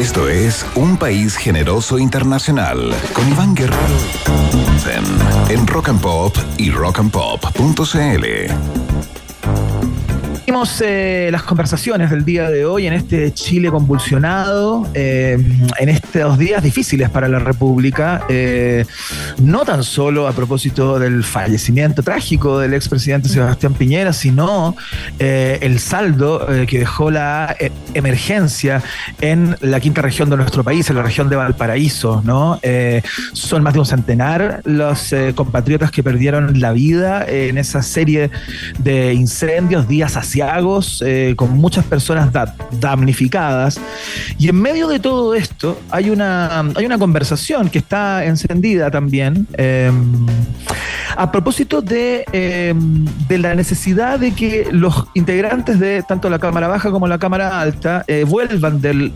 Esto es Un País Generoso Internacional con Iván Guerrero en Rock and Pop y rockandpop.cl. Eh, las conversaciones del día de hoy en este Chile convulsionado, eh, en estos días difíciles para la República, eh, no tan solo a propósito del fallecimiento trágico del expresidente Sebastián Piñera, sino el saldo que dejó la emergencia en la quinta región de nuestro país, en la región de Valparaíso. son más de un centenar los compatriotas que perdieron la vida en esa serie de incendios días hacia eh, con muchas personas damnificadas. Y en medio de todo esto hay una, hay una conversación que está encendida también em, a propósito de, em, de, la necesidad de que los integrantes de tanto la Cámara Baja como la Cámara Alta eh, vuelvan del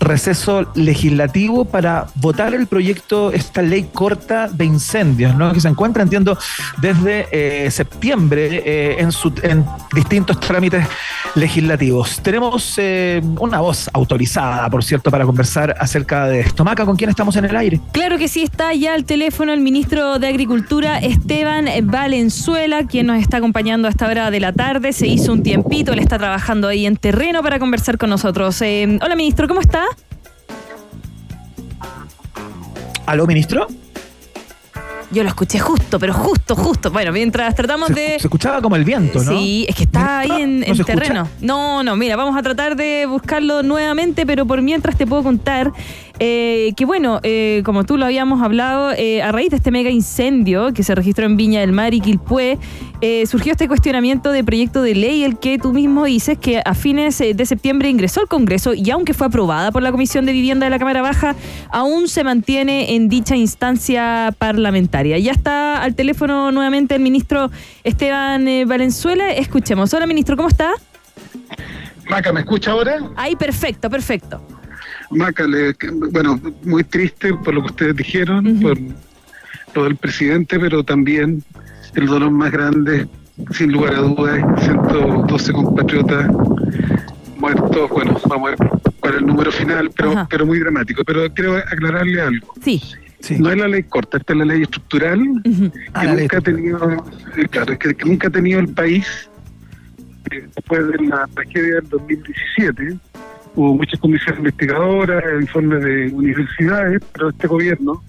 receso legislativo para votar el proyecto, esta ley corta de incendios, ¿no? que se encuentra, entiendo, desde eh, septiembre en, su, en distintos trámites legislativos. Tenemos eh, una voz autorizada, por cierto, para conversar acerca de esto. Maca, ¿con quién estamos en el aire? Claro que sí, está ya al teléfono el ministro de Agricultura, Esteban Valenzuela, quien nos está acompañando a esta hora de la tarde. Se hizo un tiempito, él está trabajando ahí en terreno para conversar con nosotros. Eh, hola, ministro, ¿cómo está? ¿Aló, ministro? Yo lo escuché justo, pero justo, justo. Bueno, mientras tratamos de. Se escuchaba como el viento, ¿no? Sí, es que está ahí en, terreno. No, no, mira, vamos a tratar de buscarlo nuevamente, pero por mientras te puedo contar eh, que bueno, eh, como tú lo habíamos hablado, eh, a raíz de este mega incendio que se registró en Viña del Mar y Quilpué, surgió este cuestionamiento de proyecto de ley, el que tú mismo dices que a fines de septiembre ingresó al Congreso y aunque fue aprobada por la Comisión de Vivienda de la Cámara Baja, aún se mantiene en dicha instancia parlamentaria. Ya está al teléfono nuevamente el ministro Esteban Valenzuela. Escuchemos. Hola, ministro, ¿cómo está? Maca, ¿me escucha ahora? Ahí, perfecto, perfecto. Maca, bueno, muy triste por lo que ustedes dijeron, por lo del presidente, pero también el dolor más grande, sin lugar a dudas, 112 compatriotas muertos. Bueno, vamos a ver cuál es el número final, pero, pero muy dramático. Pero quiero aclararle algo. Sí. No es la ley corta, esta es la ley estructural que ah, nunca ha tenido, eh, claro, que, que, nunca ha tenido el país eh, después de la tragedia del 2017 hubo muchas comisiones investigadoras, informes de universidades, pero este gobierno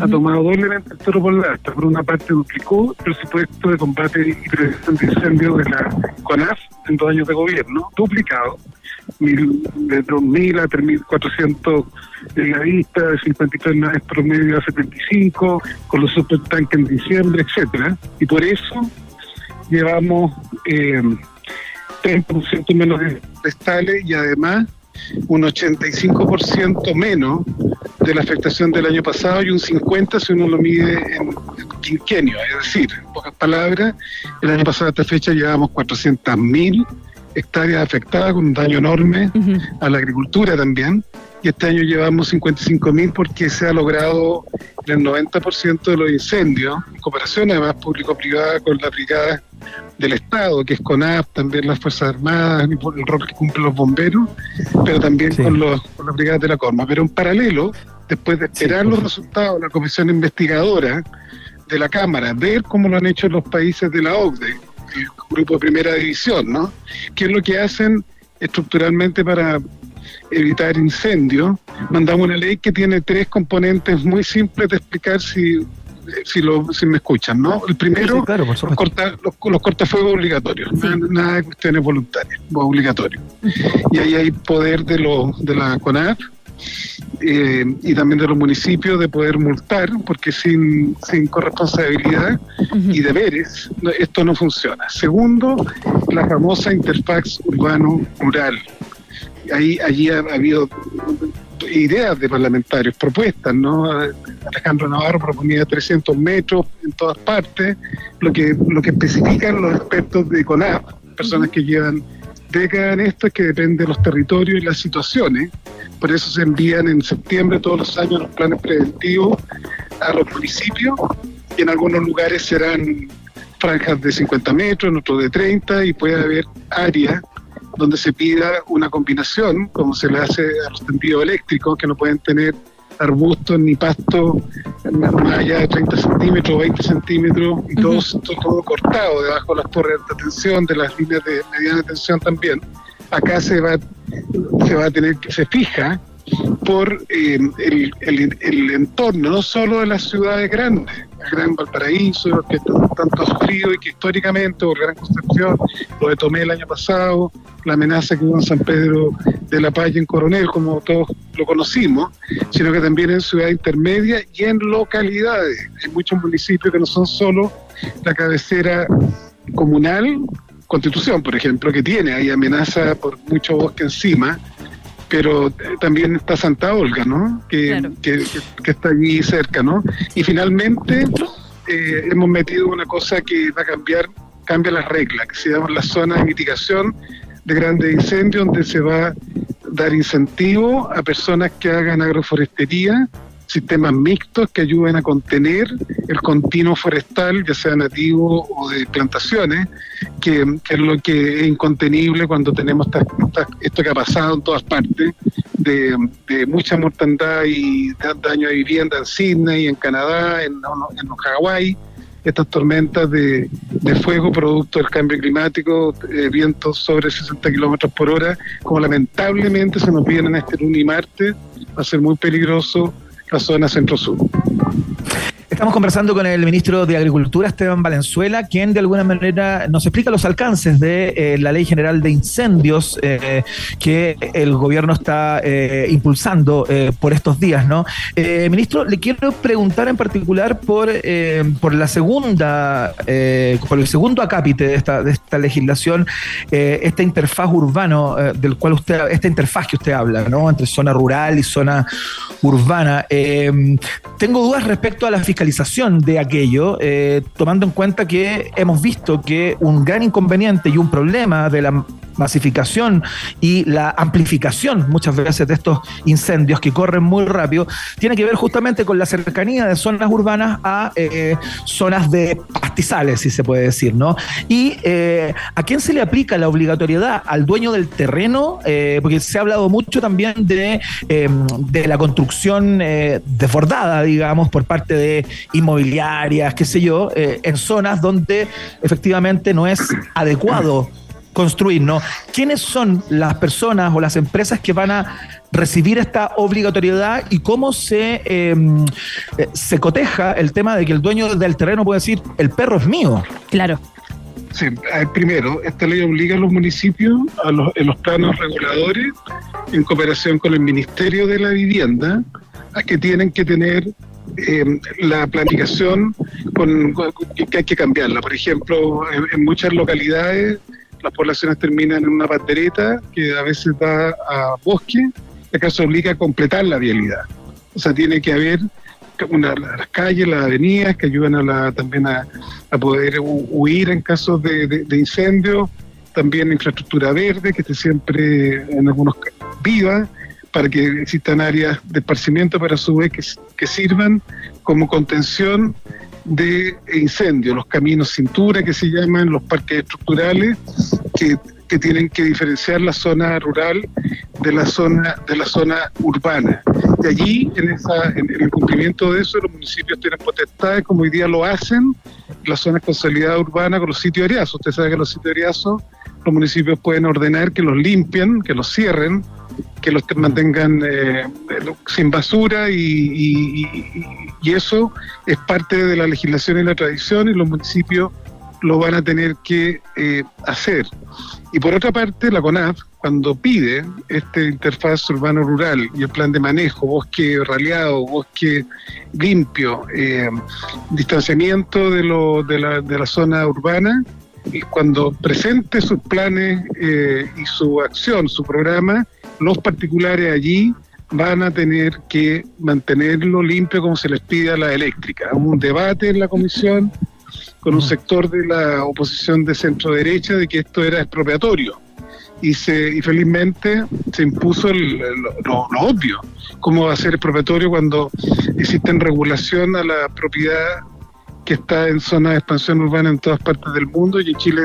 ha tomado doblemente el toro por la asta. Por una parte duplicó el presupuesto de combate y prevención de incendios de la CONAF en dos años de gobierno, duplicado, mil, de 2.000 a 3.400 brigadistas, 53 naves promedio a 75, con los supertanques en diciembre, etcétera Y por eso llevamos eh, 30% menos de prestales y además un 85% menos de la afectación del año pasado y un 50% si uno lo mide en quinquenio. Es decir, en pocas palabras, el año pasado a esta fecha llevamos 400.000 hectáreas afectadas con un daño enorme a la agricultura también. Y este año llevamos 55.000 porque se ha logrado el 90% de los incendios, en cooperación además público-privada con la brigada del Estado, que es CONAF, también las Fuerzas Armadas, el rol que cumplen los bomberos, pero también con, los, con las brigadas de la Corma. Pero en paralelo, después de esperar los resultados de la comisión investigadora de la Cámara, ver cómo lo han hecho los países de la OCDE, el grupo de primera división, ¿no? ¿Qué es lo que hacen estructuralmente para evitar incendios? Mandamos una ley que tiene tres componentes muy simples de explicar si si, lo, si me escuchan, ¿no? El primero, los, corta, los, cortafuegos obligatorios, nada, de cuestiones voluntarias, obligatorios. Y ahí hay poder de, lo, de la CONAF eh, y también de los municipios de poder multar, porque sin, sin corresponsabilidad y deberes esto no funciona. Segundo, la famosa interfaz urbano-rural. Ahí, allí ha habido ideas de parlamentarios, propuestas, ¿no? Alejandro Navarro proponía 300 metros en todas partes, lo que, lo que especifican los expertos de CONAF, personas que llevan décadas en esto, es que depende de los territorios y las situaciones. Por eso se envían en septiembre todos los años los planes preventivos a los municipios y en algunos lugares serán franjas de 50 metros, en otros de 30 y puede haber áreas donde se pida una combinación, como se le hace a los tendidos eléctricos, que no pueden tener arbustos ni pasto más allá de 30 centímetros, 20 centímetros, y todo, todo, cortado debajo de las torres de tensión, de las líneas de mediana tensión también. Acá se va, se va a tener que, se fija por eh, el, entorno, no solo de las ciudades grandes, el Gran Valparaíso, que tanto sufrido y que históricamente, por Gran Concepción, lo de Tomé el año pasado, la amenaza que hubo en San Pedro de la Paz en Coronel, como todos lo conocimos, sino que también en ciudades intermedias y en localidades. Hay muchos municipios que no son solo la cabecera comunal, Constitución, por ejemplo, que tiene ahí amenaza por mucho bosque encima, pero también está Santa Olga, ¿no? Que, está allí cerca, ¿no? Y finalmente eh, hemos metido una cosa que va a cambiar, cambia las reglas, que se llama la zona de mitigación de grandes incendios, donde se va a dar incentivo a personas que hagan agroforestería sistemas mixtos que ayuden a contener el continuo forestal, ya sea nativo o de plantaciones, que, es lo que es incontenible cuando tenemos esto que ha pasado en todas partes, de, mucha mortandad y daño a vivienda en Sydney, en Canadá, en, en Hawái estas tormentas de, fuego producto del cambio climático, eh, vientos sobre 60 kilómetros por hora, como lamentablemente se nos vienen este lunes y martes, va a ser muy peligroso la zona centro-sur. Estamos conversando con el ministro de Agricultura, Esteban Valenzuela, quien de alguna manera nos explica los alcances de eh, la Ley General de Incendios eh, que el gobierno está eh, impulsando por estos días, ¿no? ministro, le quiero preguntar en particular por, por la segunda, por el segundo acápite de esta, de esta legislación, esta interfaz urbano del cual usted, esta interfaz que usted habla, ¿no? Entre zona rural y zona urbana. tengo dudas respecto a la de aquello, eh, tomando en cuenta que hemos visto que un gran inconveniente y un problema de la masificación y la amplificación muchas veces de estos incendios que corren muy rápido, tiene que ver justamente con la cercanía de zonas urbanas a eh, zonas de pastizales, si se puede decir, ¿no? Y eh, a quién se le aplica la obligatoriedad al dueño del terreno, porque se ha hablado mucho también de, de la construcción desbordada, digamos, por parte de inmobiliarias, qué sé yo, eh, en zonas donde efectivamente no es adecuado construir, ¿no? ¿Quiénes son las personas o las empresas que van a recibir esta obligatoriedad y cómo se, em, eh, se coteja el tema de que el dueño del terreno puede decir, el perro es mío? Claro. Sí, primero, esta ley obliga a los municipios, a los, en los planos reguladores, en cooperación con el Ministerio de la Vivienda, a que tienen que tener eh, la planificación con, que hay que cambiarla. Por ejemplo, en, muchas localidades las poblaciones terminan en una pandereta que a veces da a bosque, que se obliga a completar la vialidad. O sea, tiene que haber una, las calles, las avenidas que ayudan a la, también a, poder huir en casos de, de, incendio, también infraestructura verde que esté siempre en algunos viva para que existan áreas de esparcimiento, para a su vez que, sirvan como contención de incendios, los caminos cintura que se llaman, los parques estructurales, que, tienen que diferenciar la zona rural de la zona, de la zona urbana. De allí, en, esa, en, el cumplimiento de eso, los municipios tienen potestades, como hoy día lo hacen, las zonas consolidadas urbanas con los sitios ariazos. Usted sabe que los sitios ariazos, los municipios pueden ordenar que los limpien, que los cierren, que los mantengan eh, sin basura y, eso es parte de la legislación y la tradición y los municipios lo van a tener que eh, hacer. Y por otra parte, la CONAF, cuando pide este interfaz urbano-rural y el plan de manejo, bosque raleado, bosque limpio, eh, distanciamiento de, lo, de, la, de la zona urbana, y cuando presente sus planes y su acción, su programa, los particulares allí van a tener que mantenerlo limpio como se les pide a la eléctrica. Hubo un debate en la comisión con un sector de la oposición de centro derecha de que esto era expropiatorio y, se, y felizmente se impuso lo, obvio. ¿Cómo va a ser expropiatorio cuando existe regulación a la propiedad que está en zona de expansión urbana en todas partes del mundo y en Chile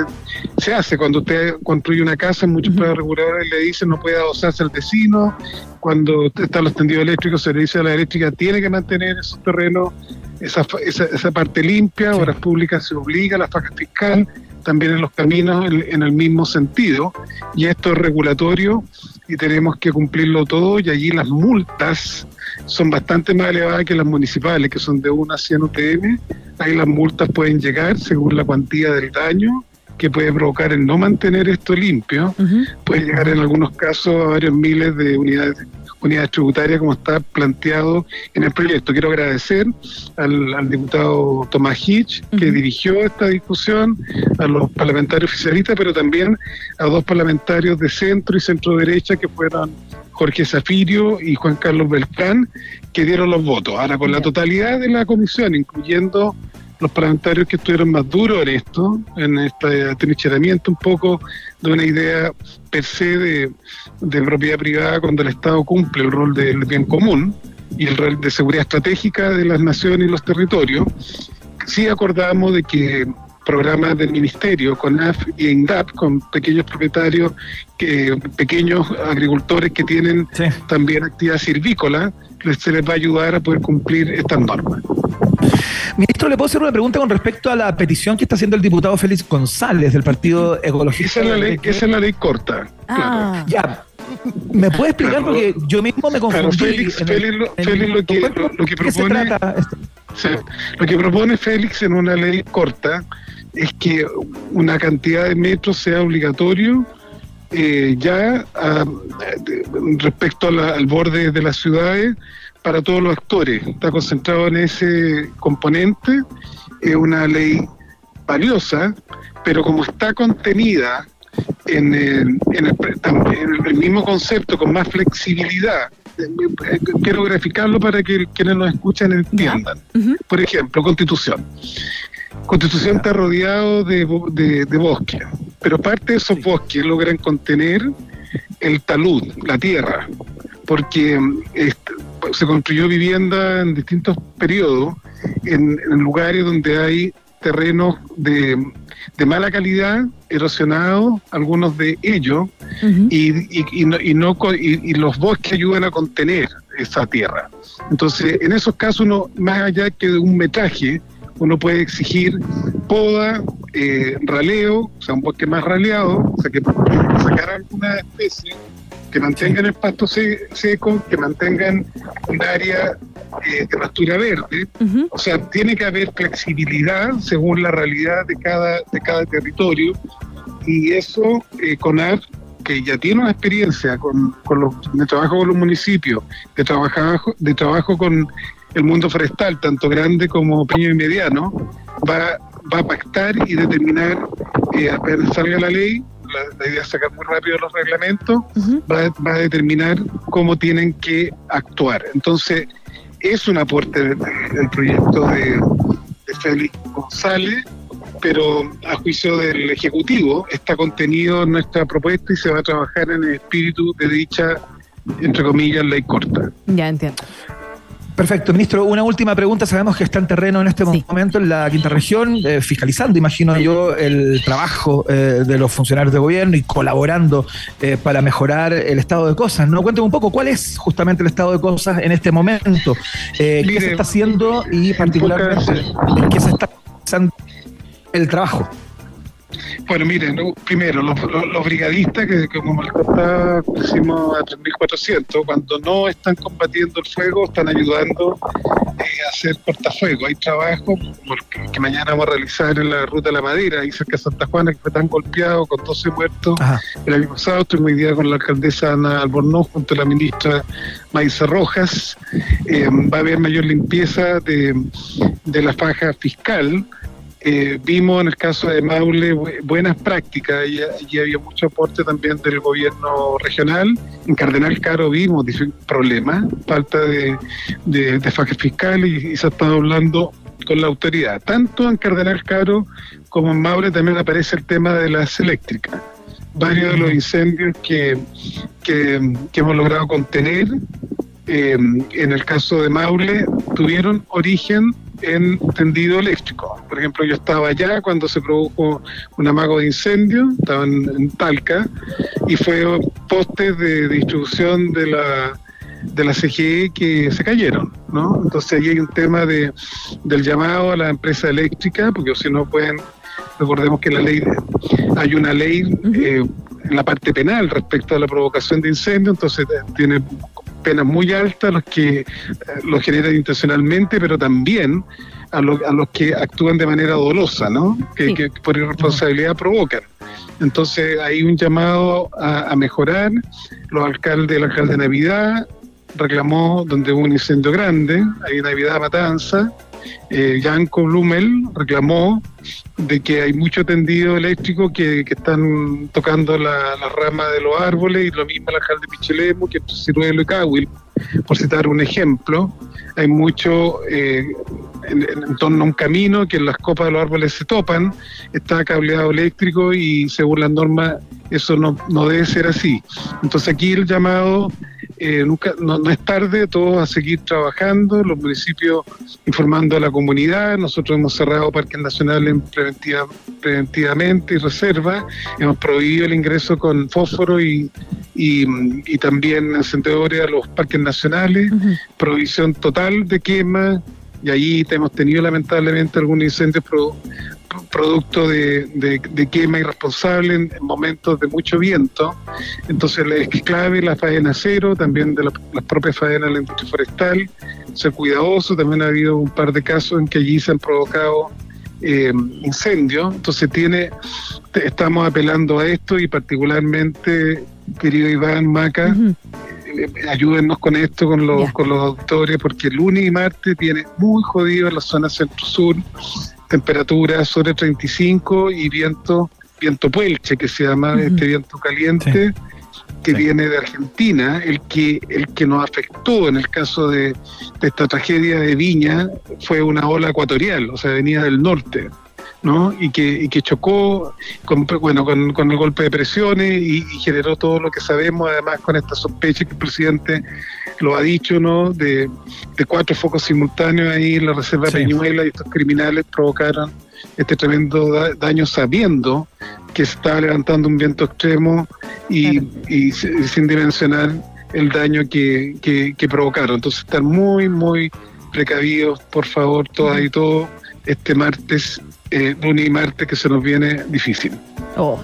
se hace. Cuando usted construye una casa, muchos uh reguladores le dicen no puede adosarse al vecino. Cuando están los tendidos eléctricos, se le dice a la eléctrica tiene que mantener esos terrenos, esa, esa, parte limpia. Obras públicas se obliga a la faja fiscal, también en los caminos en, el mismo sentido. Y esto es regulatorio y tenemos que cumplirlo todo y allí las multas son bastante más elevadas que las municipales, que son de 1 a 100 UTM. Ahí las multas pueden llegar según la cuantía del daño que puede provocar el no mantener esto limpio. Puede llegar en algunos casos a varios miles de unidades unidades tributarias como está planteado en el proyecto. Quiero agradecer al, diputado Tomás Hitch, que dirigió esta discusión, a los parlamentarios oficialistas, pero también a dos parlamentarios de centro y centro derecha que fueron Jorge Zafirio y Juan Carlos Beltrán, que dieron los votos. Ahora, con la totalidad de la comisión, incluyendo los parlamentarios que estuvieron más duros en esto, en este atrincheramiento un poco de una idea per se de, propiedad privada cuando el Estado cumple el rol del bien común y el rol de seguridad estratégica de las naciones y los territorios, sí acordamos de que programas del Ministerio, con AF y INDAP, con pequeños propietarios, que, pequeños agricultores que tienen también actividad silvícola, se les va a ayudar a poder cumplir estas normas. Ministro, ¿le puedo hacer una pregunta con respecto a la petición que está haciendo el diputado Félix González del Partido Ecologista? Esa es la ley, esa es la ley corta. Ah. Ya. ¿Me puede explicar? Porque yo mismo me confundí. Félix, lo, que, propone... lo que propone Félix en una ley corta es que una cantidad de metros sea obligatorio eh, ya ah, respecto al borde de las ciudades para todos los actores. Está concentrado en ese componente. Es una ley valiosa, pero como está contenida en el, mismo concepto, con más flexibilidad, quiero graficarlo para que quienes nos escuchan entiendan. Por ejemplo, Constitución. Constitución está rodeado de, de, bosques, pero parte de esos bosques logran contener el talud, la tierra, porque se construyó vivienda en distintos periodos, en, lugares donde hay terrenos de, mala calidad, erosionados, algunos de ellos, y, no, y, los bosques ayudan a contener esa tierra. Entonces, en esos casos, uno, más allá que de un metraje, uno puede exigir poda, eh, raleo, o sea, un bosque más raleado, o sea, que sacar alguna especie que mantengan el pasto seco, que mantengan un área eh, de pastura verde. O sea, tiene que haber flexibilidad según la realidad de cada, de cada territorio. Y eso, eh, CONAR, que ya tiene una experiencia con, con los, de trabajo con los municipios, de, trabajar, de trabajo con el mundo forestal, tanto grande como pequeño y mediano, va, va a pactar y determinar, eh, apenas salga la ley, la, idea es sacar muy rápido los reglamentos, va, a determinar cómo tienen que actuar. Entonces, es un aporte del, proyecto de, Félix González, pero a juicio del Ejecutivo está contenido en nuestra propuesta y se va a trabajar en el espíritu de dicha, entre comillas, ley corta. Ya entiendo. Perfecto, ministro. Una última pregunta. Sabemos que está en terreno en este momento en la quinta región, eh, fiscalizando, imagino yo, el trabajo eh, de los funcionarios de gobierno y colaborando eh, para mejorar el estado de cosas. ¿No? Cuénteme un poco cuál es justamente el estado de cosas en este momento, qué se está haciendo y particularmente qué se está haciendo el trabajo. Bueno, miren, primero, los, brigadistas, que, como les contaba, pusimos a 3.400, cuando no están combatiendo el fuego, están ayudando eh, a hacer cortafuego. Hay trabajo que, mañana vamos a realizar en la Ruta de la Madera, ahí cerca de Santa Juana, que fue tan golpeado, con 12 muertos el año pasado. Estuvimos hoy día con la alcaldesa Ana Albornoz, junto a la ministra Maísa Rojas. Eh, va a haber mayor limpieza de, de la faja fiscal eh, vimos en el caso de Maule buenas prácticas y, había mucho aporte también del gobierno regional. En Cardenal Caro vimos problemas, falta de, de, fiscal y, se está hablando con la autoridad. Tanto en Cardenal Caro como en Maule también aparece el tema de las eléctricas. Varios de los incendios que, que, hemos logrado contener, eh, en el caso de Maule, tuvieron origen en tendido eléctrico. Por ejemplo, yo estaba allá cuando se produjo un amago de incendio, estaba en, Talca, y fue postes de distribución de la de la CGE que se cayeron, ¿no? Entonces ahí hay un tema de, del llamado a la empresa eléctrica, porque si no pueden, recordemos que la ley, hay una ley eh, en la parte penal respecto a la provocación de incendio, entonces eh, tiene penas muy altas los que eh, lo generan intencionalmente, pero también a, a, los que actúan de manera dolosa, ¿no? Que, por irresponsabilidad provocan. Entonces hay un llamado a, mejorar. Los alcaldes, el alcalde de Navidad reclamó donde hubo un incendio grande, hay Navidad Matanza, eh, Blumel reclamó de que hay mucho tendido eléctrico que, están tocando la, rama de los árboles y lo mismo el alcalde Pichelemo que Ciruelo y Cahuil, por citar un ejemplo. Hay mucho eh, en, torno a un camino que las copas de los árboles se topan, está cableado eléctrico y según las normas eso no debe ser así. Entonces aquí el llamado eh, nunca, no, es tarde, todos a seguir trabajando, los municipios informando a la comunidad, nosotros hemos cerrado parques nacionales preventiva, preventivamente y reserva, hemos prohibido el ingreso con fósforo y, y, también encendedores a los parques nacionales, prohibición total de quema, y ahí hemos tenido lamentablemente algunos incendios producto de, quema irresponsable en, momentos de mucho viento. Entonces es clave la faena cero, también de las propias faenas de la industria forestal, ser cuidadoso. También ha habido un par de casos en que allí se han provocado eh, incendios. Entonces tiene, estamos apelando a esto y particularmente, querido Iván Maca, ayúdennos con esto, con los, con los autores, porque el lunes y martes tiene muy jodido en la zona centro-sur temperatura sobre 35 y viento, viento puelche, que se llama este viento caliente. que viene de Argentina, el que, el que nos afectó en el caso de, esta tragedia de Viña fue una ola ecuatorial, o sea, venía del norte. ¿No? y, que, y que chocó con, bueno, con, con el golpe de presiones y, generó todo lo que sabemos, además con esta sospecha que el presidente lo ha dicho, ¿no? De, cuatro focos simultáneos ahí en la Reserva de Peñuela y estos criminales provocaron este tremendo daño sabiendo que se estaba levantando un viento extremo y, sin dimensionar el daño que, que, provocaron. Entonces, estar muy, muy precavidos, por favor, todas y todos, este martes, eh, lunes y martes, que se nos viene difícil. Oh,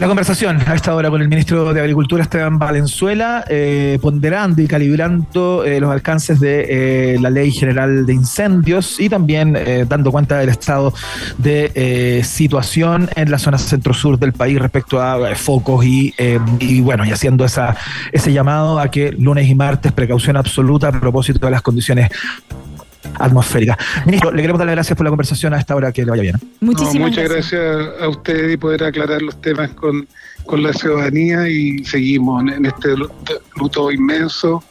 la conversación a esta hora con el ministro de Agricultura Esteban Valenzuela, eh, ponderando y calibrando eh, los alcances de eh, la Ley General de Incendios y también dando cuenta del estado de situación en la zona centro-sur del país respecto a focos y, y, bueno, y haciendo esa, ese llamado a que lunes y martes precaución absoluta a propósito de las condiciones atmosférica. Ministro, le queremos dar las gracias por la conversación a esta hora, que le vaya bien. Muchísimas muchas gracias. a usted y poder aclarar los temas con, con la ciudadanía y seguimos en este luto inmenso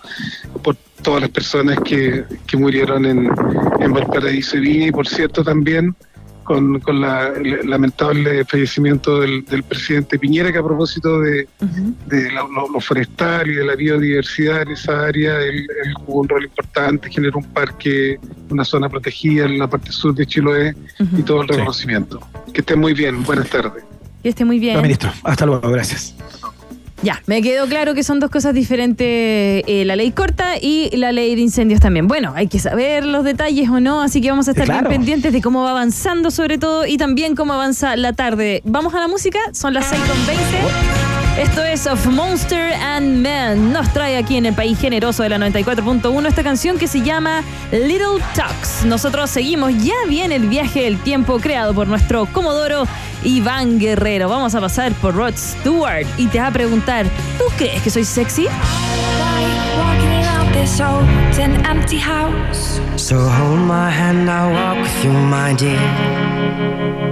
por todas las personas que, que murieron en, en Valparaíso y Viña y por cierto también con, con la, el lamentable fallecimiento del, presidente Piñera, que a propósito de, lo, forestal y de la biodiversidad en esa área, él, jugó un rol importante, generó un parque, una zona protegida en la parte sur de Chiloé y todo el reconocimiento. Que esté muy bien, buenas tardes. Que esté muy bien. ministro, hasta luego, gracias. Ya, me quedó claro que son dos cosas diferentes, eh, la ley corta y la ley de incendios también. Bueno, hay que saber los detalles o no, así que vamos a estar bien pendientes de cómo va avanzando sobre todo y también cómo avanza la tarde. Vamos a la música, son las 6.20. Esto es Of Monster and Men. Nos trae aquí en el país generoso de la 94.1 esta canción que se llama Little Talks. Nosotros seguimos, ya viene el viaje del tiempo creado por nuestro comodoro Iván Guerrero. Vamos a pasar por Rod Stewart y te va a preguntar, ¿tú crees que soy sexy? So hold my hand, walk with you, my dear.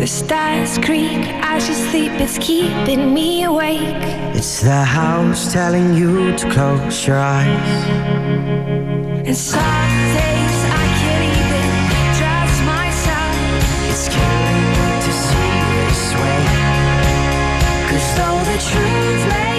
The stars creak as you sleep, it's keeping me awake. It's the house telling you to close your eyes. And some days I can't even trust myself. It's killing me to see this way. Cause though the truth may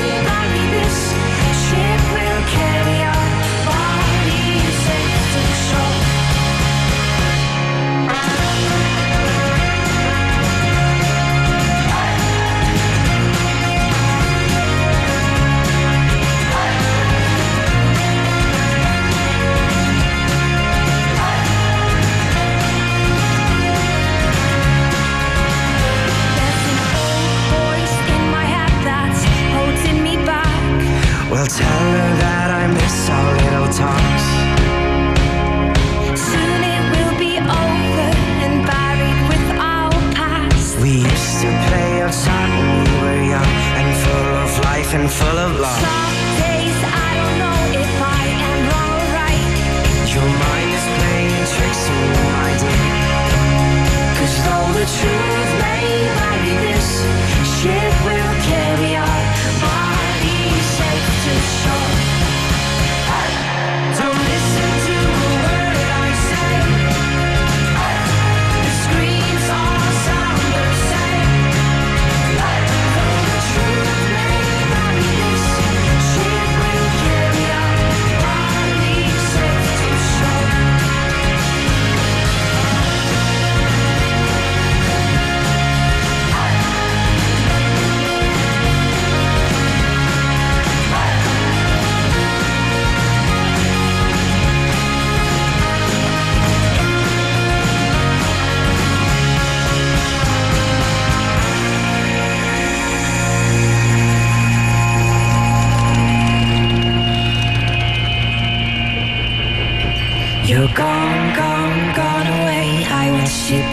full of love. Some days I don't know if I am wrong or right. Your mind is playing tricks on my dear. Cause though the truth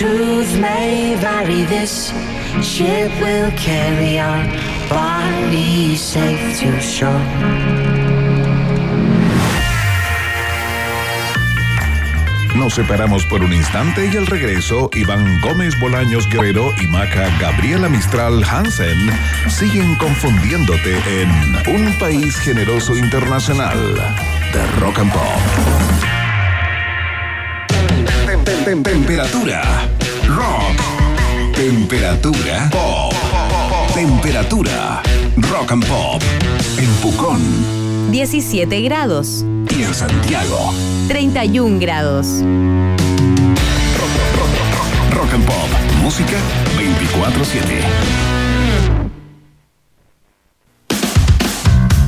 truth may vary, this ship will carry our bodies safe to shore. Nos separamos por un instante y al regreso, Iván Gómez Bolaños Guerrero y Maca Gabriela Mistral Hansen siguen confundiéndote en Un País Generoso Internacional de Rock and Pop temperatura. Rock. Temperatura. Pop. Temperatura. Rock and Pop. En Pucón. 17 grados. Y en Santiago. 31 grados. Rock, rock, rock and Pop. Música 24-7.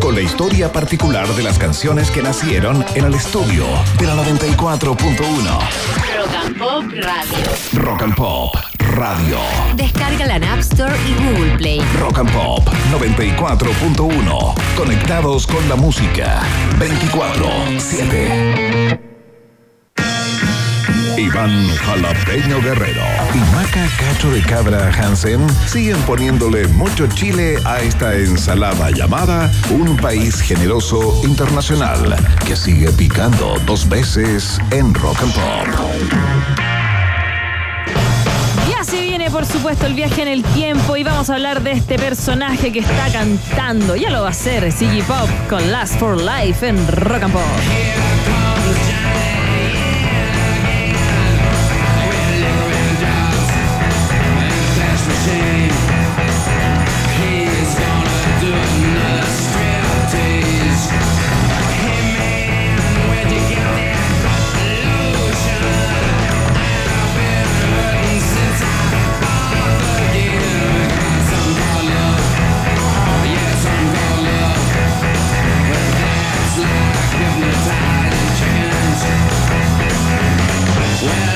con la historia particular de las canciones que nacieron en el estudio de la 94.1. Rock and Pop Radio. Rock and Pop Radio. Descarga la App Store y Google Play. Rock and Pop 94.1. Conectados con la música 24-7. Iván Jalapeño Guerrero y Maca Cacho de Cabra Hansen siguen poniéndole mucho chile a esta ensalada llamada Un País Generoso Internacional, que sigue picando dos veces en Rock and Pop. Y así viene, por supuesto, el viaje en el tiempo y vamos a hablar de este personaje que está cantando. Ya lo va a hacer Siggy Pop con Last for Life en Rock and Pop. Yeah.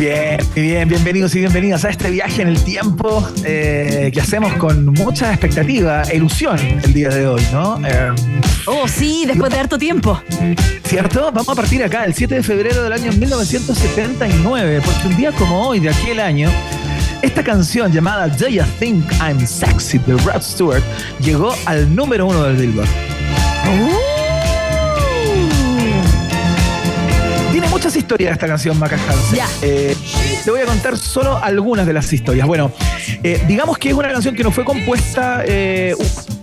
Muy bien, muy bien, bienvenidos y bienvenidas a este viaje en el tiempo eh, que hacemos con mucha expectativa, ilusión el día de hoy, ¿no? Eh, oh, sí, después de harto tiempo. ¿Cierto? Vamos a partir acá, el 7 de febrero del año 1979, porque un día como hoy de aquel año, esta canción llamada Do You Think I'm Sexy de Rod Stewart llegó al número uno del Billboard. Uh. Muchas historias de esta canción, Maca Hansen. Eh, te voy a contar solo algunas de las historias. Bueno, eh, digamos que es una canción que no fue compuesta eh,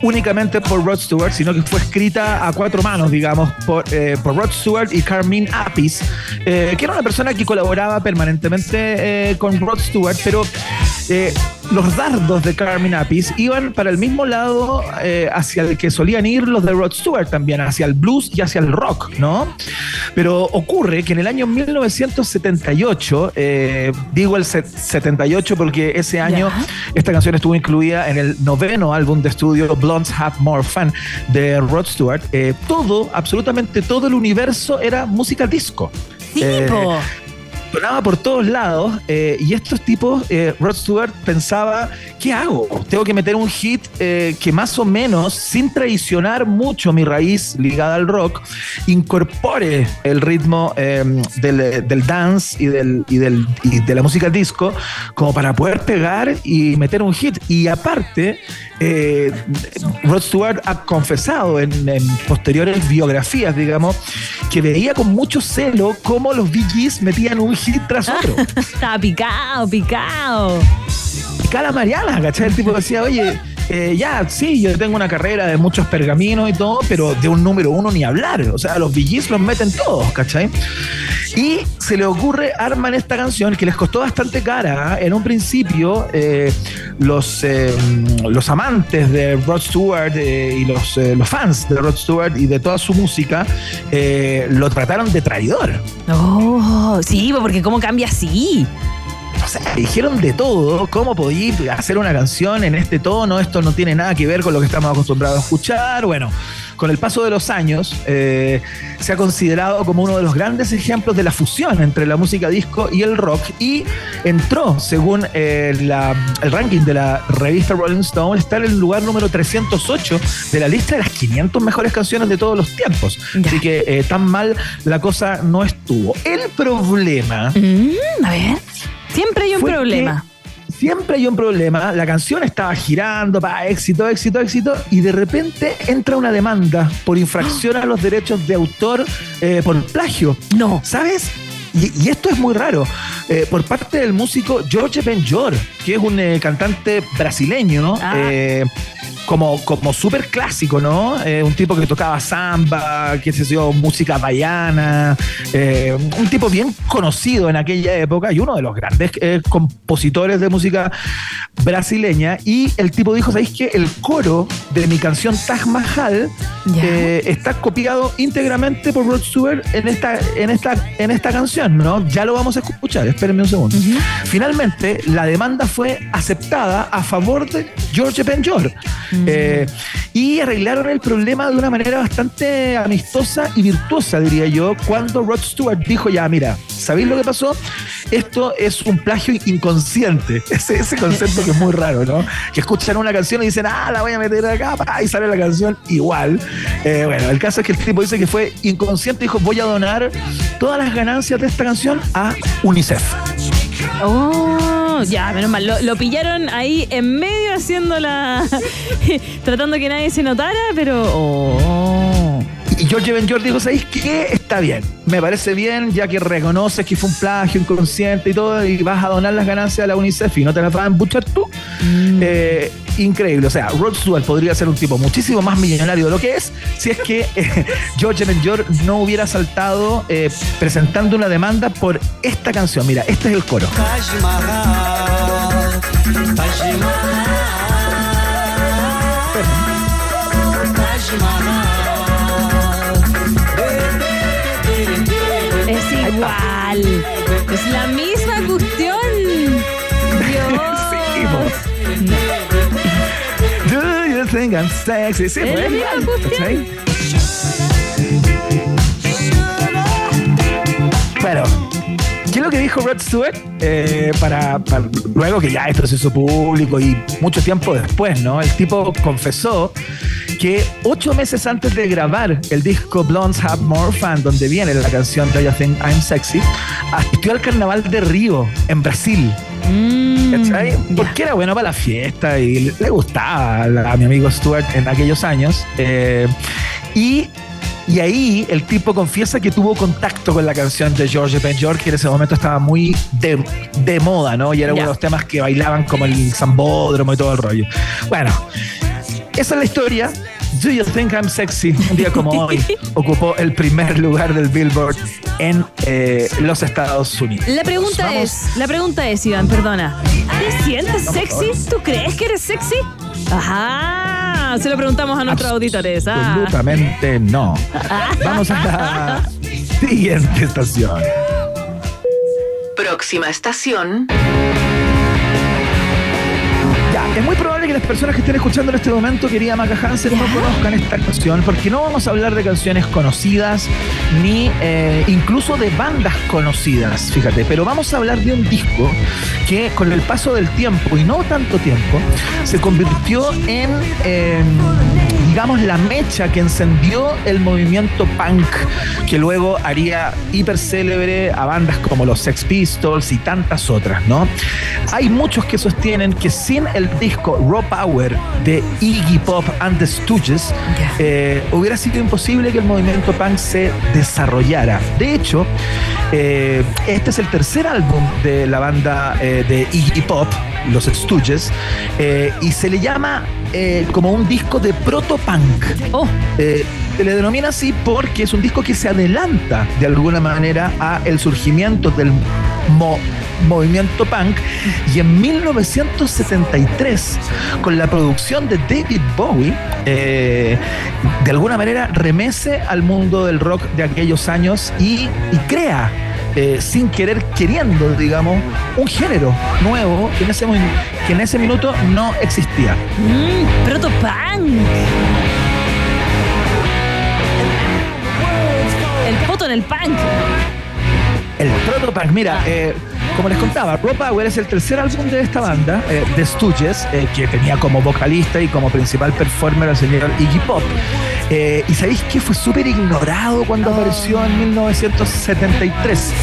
únicamente por Rod Stewart, sino que fue escrita a cuatro manos, digamos, por, por Rod Stewart y Carmine Apis, que era una persona que colaboraba permanentemente con Rod Stewart, pero los dardos de Carmine Apis iban para el mismo lado hacia el que solían ir los de Rod Stewart también, hacia el blues y hacia el rock, ¿no? Pero ocurre que en el año 1978, eh, digo el 78 porque ese año esta canción estuvo incluida en el noveno álbum de estudio Blondes Have More Fun de Rod Stewart, eh, todo, absolutamente todo el universo era música disco. Sí, eh, sonaba por todos lados eh, y estos tipos, eh, Rod Stewart pensaba, ¿qué hago? Tengo que meter un hit eh, que más o menos, sin traicionar mucho mi raíz ligada al rock, incorpore el ritmo em, del, dance y, del, y, del, y de la música disco como para poder pegar y meter un hit. Y aparte, eh, Rod Stewart ha confesado en, posteriores biografías, digamos, que veía con mucho celo cómo los Gees metían un hit tras otro. Estaba picado, picado. Picada Mariana, ¿cachai? El tipo decía, oye, eh, ya, sí, yo tengo una carrera de muchos pergaminos y todo, pero de un número uno ni hablar. O sea, los VGs los meten todos, ¿cachai? Y se le ocurre, arman esta canción que les costó bastante cara. ¿ah? En un principio, eh, los, eh, los amantes de Rod Stewart y los, los fans de Rod Stewart y de toda su música lo trataron de traidor. Oh, sí, porque ¿cómo cambia así? O sea, dijeron de todo, cómo podí hacer una canción en este tono, esto no tiene nada que ver con lo que estamos acostumbrados a escuchar, bueno. Con el paso de los años, eh, se ha considerado como uno de los grandes ejemplos de la fusión entre la música disco y el rock y entró, según eh, el ranking de la revista Rolling Stone, está en el lugar número 308 de la lista de las 500 mejores canciones de todos los tiempos. Así que eh, tan mal la cosa no estuvo. El problema... Mm, a ver Siempre hay un problema. Siempre hay un problema. La canción estaba girando para éxito, éxito, éxito, y de repente entra una demanda por infracción a los derechos de autor eh, por plagio. No. ¿Sabes? Y, esto es muy raro. Eh, por parte del músico George Benjor, que es un eh, cantante brasileño, ah como, como súper clásico, ¿no? Eh, un tipo que tocaba samba, que se dio música baiana, eh, un tipo bien conocido en aquella época y uno de los grandes eh, compositores de música brasileña. Y el tipo dijo, ¿sabéis que el coro de mi canción Taj Mahal está copiado íntegramente por Rod Stewart en esta, en, esta, en esta canción, ¿no? Ya lo vamos a escuchar, espérenme un segundo. Finalmente, la demanda fue aceptada a favor de George Benjor. Eh, y arreglaron el problema de una manera bastante amistosa y virtuosa, diría yo, cuando Rod Stewart dijo, ya, mira, ¿sabéis lo que pasó? Esto es un plagio inconsciente. Ese, ese concepto que es muy raro, ¿no? Que escuchan una canción y dicen, ah, la voy a meter acá, y sale la canción igual. Eh, bueno, el caso es que el tipo dice que fue inconsciente, dijo, voy a donar todas las ganancias de esta canción a UNICEF. Oh, ya, menos mal. Lo, pillaron ahí en medio haciendo la. tratando que nadie se notara, pero. Oh. Y George Ben George dijo, ¿sabéis qué? Está bien, me parece bien, ya que reconoces que fue un plagio inconsciente y todo, y vas a donar las ganancias a la UNICEF y no te las vas a embuchar tú. Mm. Eh, increíble, o sea, Rod Stewart podría ser un tipo muchísimo más millonario de lo que es si es que eh, George Ben George no hubiera saltado eh, presentando una demanda por esta canción. Mira, este es el coro. Es la misma cuestión. Dios. Do you think I'm sexy? Sí, es la misma cuestión. ¿qué es lo que dijo Rod Stewart? Eh, para, luego que ya esto se hizo público y mucho tiempo después, ¿no? El tipo confesó que ocho meses antes de grabar el disco Blondes Have More Fun, donde viene la canción Do You Think I'm Sexy, asistió al carnaval de Río, en Brasil. Mm, Porque era bueno para la fiesta y le gustaba a, mi amigo Stuart en aquellos años. Eh, y y ahí el tipo confiesa que tuvo contacto con la canción de George Ben George, que en ese momento estaba muy de, moda, ¿no? Y era uno de los temas que bailaban como el zambódromo y todo el rollo. Bueno, esa es la historia. Do You Think I'm Sexy? Un día como hoy ocupó el primer lugar del Billboard en eh, los Estados Unidos. La pregunta es, la pregunta es, Iván, perdona. ¿Te sientes sexy? ¿Tú crees que eres sexy? Ajá, se lo preguntamos a nuestros auditores. Ah. Absolutamente no. Vamos a la siguiente estación. Próxima estación. Es muy probable que las personas que estén escuchando en este momento, querida Maca Hansen, no conozcan esta canción, porque no vamos a hablar de canciones conocidas, ni eh, incluso de bandas conocidas, fíjate, pero vamos a hablar de un disco que con el paso del tiempo, y no tanto tiempo, se convirtió en, em, digamos, la mecha que encendió el movimiento punk, que luego haría hiper célebre a bandas como los Sex Pistols y tantas otras, ¿no? Hay muchos que sostienen que sin el disco Raw Power de Iggy Pop and the Stooges, eh, hubiera sido imposible que el movimiento punk se desarrollara. De hecho, eh, este es el tercer álbum de la banda eh, de Iggy Pop, los Stooges, y se le llama como un disco de proto-punk. Oh. se le denomina así porque es un disco que se adelanta de alguna manera a el surgimiento del mo movimiento punk y en 1973 con la producción de David Bowie eh, de alguna manera remece al mundo del rock de aquellos años y, crea eh, sin querer queriendo, digamos, un género nuevo que en ese, que en ese minuto no existía. Mm, Proto-punk. El poto en el punk. El proto-punk, mira, eh, como les contaba, Raw Power es el tercer álbum de esta banda, eh, The Stooges, eh, que tenía como vocalista y como principal performer al señor Iggy Pop. Eh, y sabéis que fue súper ignorado cuando apareció en 1973.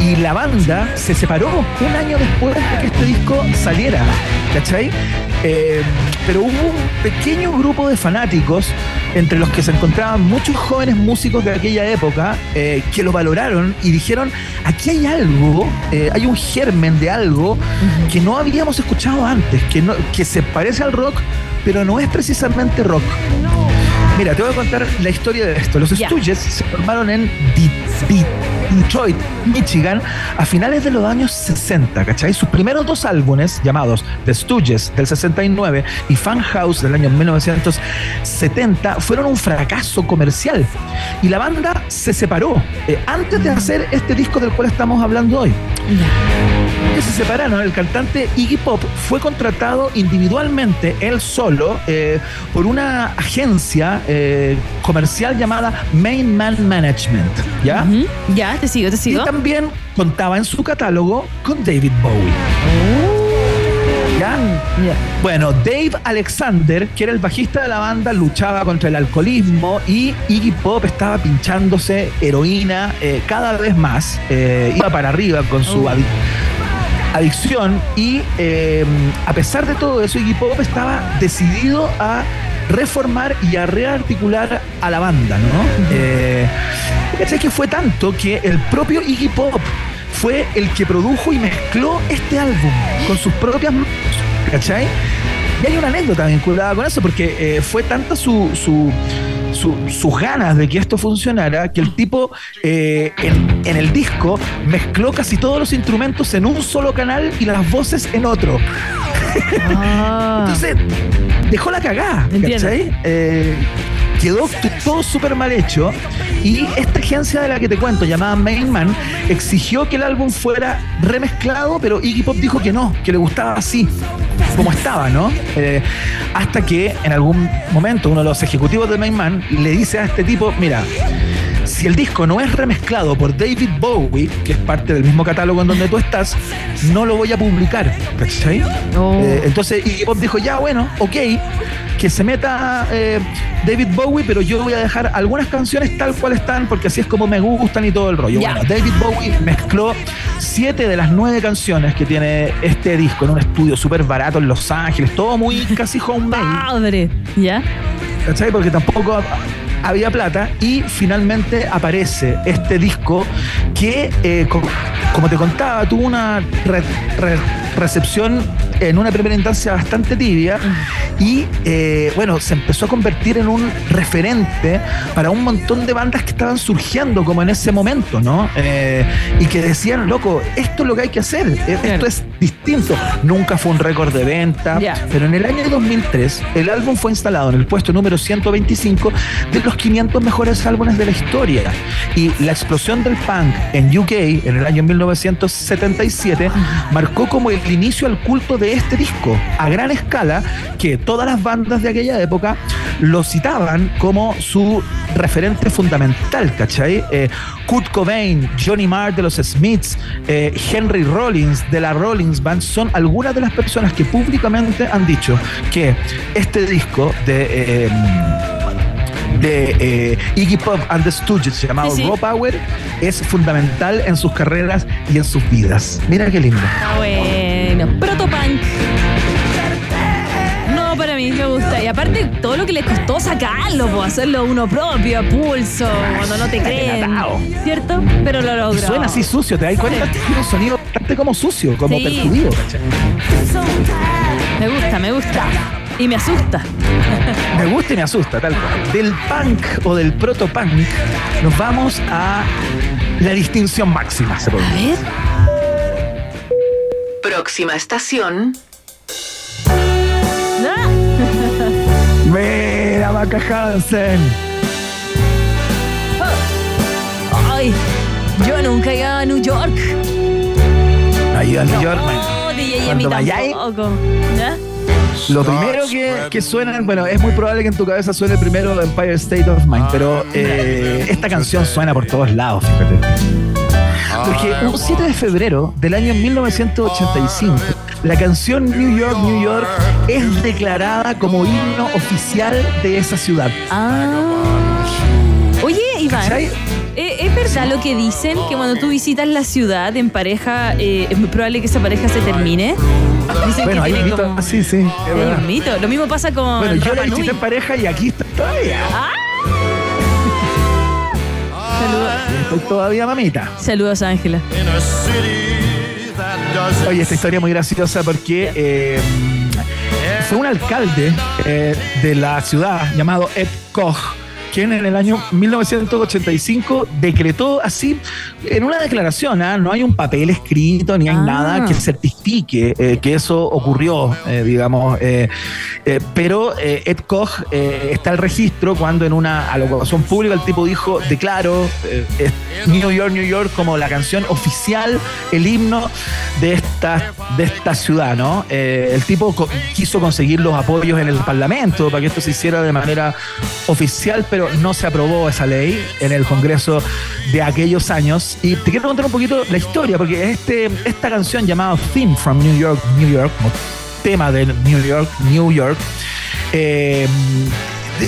y la banda se separó un año después de que este disco saliera, ¿cachai? pero hubo un pequeño grupo de fanáticos entre los que se encontraban muchos jóvenes músicos de aquella época eh, que lo valoraron y dijeron, aquí hay algo, eh, hay un germen de algo que no habíamos escuchado antes, que, no, que se parece al rock, pero no es precisamente rock. Mira, te voy a contar la historia de esto. Los Stooges se formaron en Detroit, Michigan, a finales de los años 60, ¿cachai? Sus primeros dos álbumes, llamados The Stooges del 69 y Fan House del año 1970, fueron un fracaso comercial. Y la banda se separó eh, antes de hacer este disco del cual estamos hablando hoy. Que se separaron, el cantante Iggy Pop fue contratado individualmente, él solo, eh, por una agencia eh, comercial llamada Main Man Management. ¿Ya? Ya, te sigo, te sigo. Y también contaba en su catálogo con David Bowie. Oh. Bueno, Dave Alexander, que era el bajista de la banda, luchaba contra el alcoholismo y Iggy Pop estaba pinchándose heroína eh, cada vez más. Eh, iba para arriba con su oh. adicción y a pesar de todo eso, Iggy Pop estaba decidido a reformar y a rearticular a la banda, ¿no? Eh, que fue tanto que el propio Iggy Pop fue el que produjo y mezcló este álbum con sus propias manos, ¿cachai? Y hay una anécdota vinculada con eso, porque eh, fue tanta su, su, sus ganas de que esto funcionara que el tipo eh, en, el disco mezcló casi todos los instrumentos en un solo canal y las voces en otro. Ah. Entonces, dejó la cagada, ¿cachai? Eh, quedó todo súper mal hecho y esta agencia de la que te cuento, llamada Mainman, exigió que el álbum fuera remezclado, pero Iggy Pop dijo que no, que le gustaba así, como estaba, ¿no? Eh, hasta que en algún momento uno de los ejecutivos de Mainman le dice a este tipo, mira, si el disco no es remezclado por David Bowie, que es parte del mismo catálogo en donde tú estás, no lo voy a publicar. ¿Cachai? Eh, entonces Iggy Pop dijo, ya bueno, ok, que se meta eh, David Bowie, pero yo voy a dejar algunas canciones tal cual están, porque así es como me gustan y todo el rollo. Bueno, David Bowie mezcló siete de las nueve canciones que tiene este disco en un estudio súper barato en Los Ángeles, todo muy casi homemade. Padre, ¿ya? ¿Cachai? Porque tampoco había plata y finalmente aparece este disco que, eh, como, te contaba, tuvo una recepción en una primera instancia bastante tibia y eh, bueno, se empezó a convertir en un referente para un montón de bandas que estaban surgiendo como en ese momento, ¿no? Eh, y que decían, loco, esto es lo que hay que hacer, e-, esto es distinto. Nunca fue un récord de venta, pero en el año 2003 el álbum fue instalado en el puesto número 125 de los 500 mejores álbumes de la historia. Y la explosión del punk en UK en el año 1977 marcó como el inicio al culto de este disco a gran escala que todas las bandas de aquella época lo citaban como su referente fundamental, ¿cachai? Eh, Kurt Cobain, Johnny Marr de los Smiths, eh, Henry Rollins de la Rollins Band son algunas de las personas que públicamente han dicho que este disco de... Eh, de Iggy Pop and the Stooges llamado Raw Power es fundamental en sus carreras y en sus vidas. Mira qué lindo. Ah, bueno, protopunk aparte, todo lo que les costó sacarlo, hacerlo uno propio, a pulso, cuando no te creen. ¿Cierto? Pero lo logró. suena así sucio, ¿te das cuenta? Tiene un sonido bastante como sucio, como perjudido, Me gusta, me gusta. Y me asusta. Me gusta y me asusta, tal cual. Del punk o del proto-punk nos vamos a la distinción máxima, se puede A ver. Próxima estación. Maca Hansen. Ay, yo nunca he ido a New York. ¿Ha ido a New York, No, DJ Cuando vayáis, lo primero que, que suena, bueno, es muy probable que en tu cabeza suene primero Empire State of Mind, pero eh, esta canción suena por todos lados, fíjate. Porque un 7 de febrero del año 1985 la canción New York, New York es declarada como himno oficial de esa ciudad. Ah. Oye, Iván. ¿eh, ¿Es verdad lo que dicen? Que cuando tú visitas la ciudad en pareja, eh, es muy probable que esa pareja se termine. Dicen bueno, que hay como... sí, sí. Es mito. Lo mismo pasa con. Bueno, yo la visité en pareja y aquí está todavía. ¡Ah! Estoy todavía mamita. Saludos, Ángela. Oye, esta historia es muy graciosa porque eh, fue un alcalde eh, de la ciudad llamado Ed Koch quien en el año 1985 decretó así, en una declaración, ¿ah? no hay un papel escrito ni hay ah. nada que certifique eh, que eso ocurrió, eh, digamos, eh, pero Ed Koch está el registro cuando en una alocución pública el tipo dijo, declaro New York, New York como la canción oficial, el himno de esta, de esta ciudad, ¿no? el tipo quiso conseguir los apoyos en el Parlamento para que esto se hiciera de manera oficial, pero pero no se aprobó esa ley en el Congreso de aquellos años. Y te quiero contar un poquito la historia, porque este, esta canción llamada Theme from New York, New York, tema de New York, New York, eh,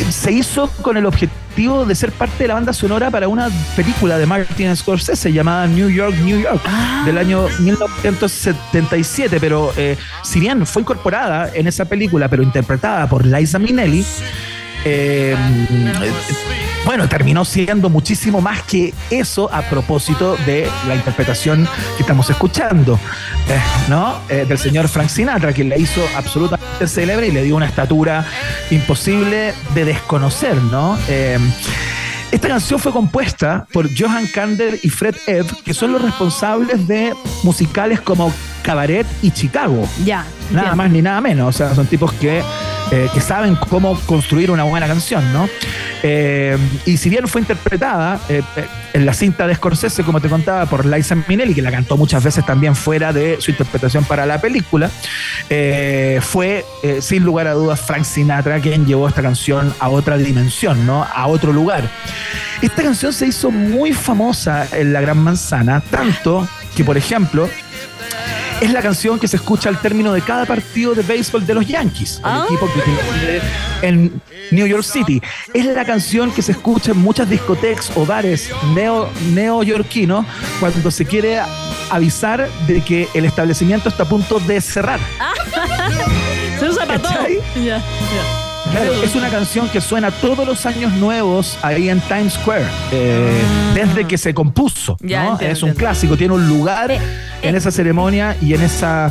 se hizo con el objetivo de ser parte de la banda sonora para una película de Martin Scorsese llamada New York, New York, ah. del año 1977. Pero eh, si bien fue incorporada en esa película, pero interpretada por Liza Minnelli, Eh, bueno, terminó siendo muchísimo más que eso a propósito de la interpretación que estamos escuchando, eh, ¿no? Eh, del señor Frank Sinatra, que la hizo absolutamente célebre y le dio una estatura imposible de desconocer, ¿no? Esta canción fue compuesta por Johan Kander y Fred Ebb, que son los responsables de musicales como Cabaret y Chicago. Ya. Nada más ni nada menos. O sea, son tipos que, eh, que saben cómo construir una buena canción, ¿no? Eh, y si bien fue interpretada eh, en la cinta de Scorsese, como te contaba, por Liza Minnelli, que la cantó muchas veces también fuera de su interpretación para la película, fue sin lugar a dudas Frank Sinatra quien llevó esta canción a otra dimensión, ¿no? A otro lugar. Esta canción se hizo muy famosa en la Gran Manzana, tanto que, por ejemplo, es la canción que se escucha al término de cada partido de béisbol de los Yankees, el ah. equipo que tiene en New York City. Es la canción que se escucha en muchas discotecas o bares neo, neoyorquinos cuando se quiere avisar de que el establecimiento está a punto de cerrar. se usa para todo. Claro, es una canción que suena todos los años nuevos ahí en Times Square, eh, ah. desde que se compuso. es un clásico, tiene un lugar eh, en esa ceremonia y en esa,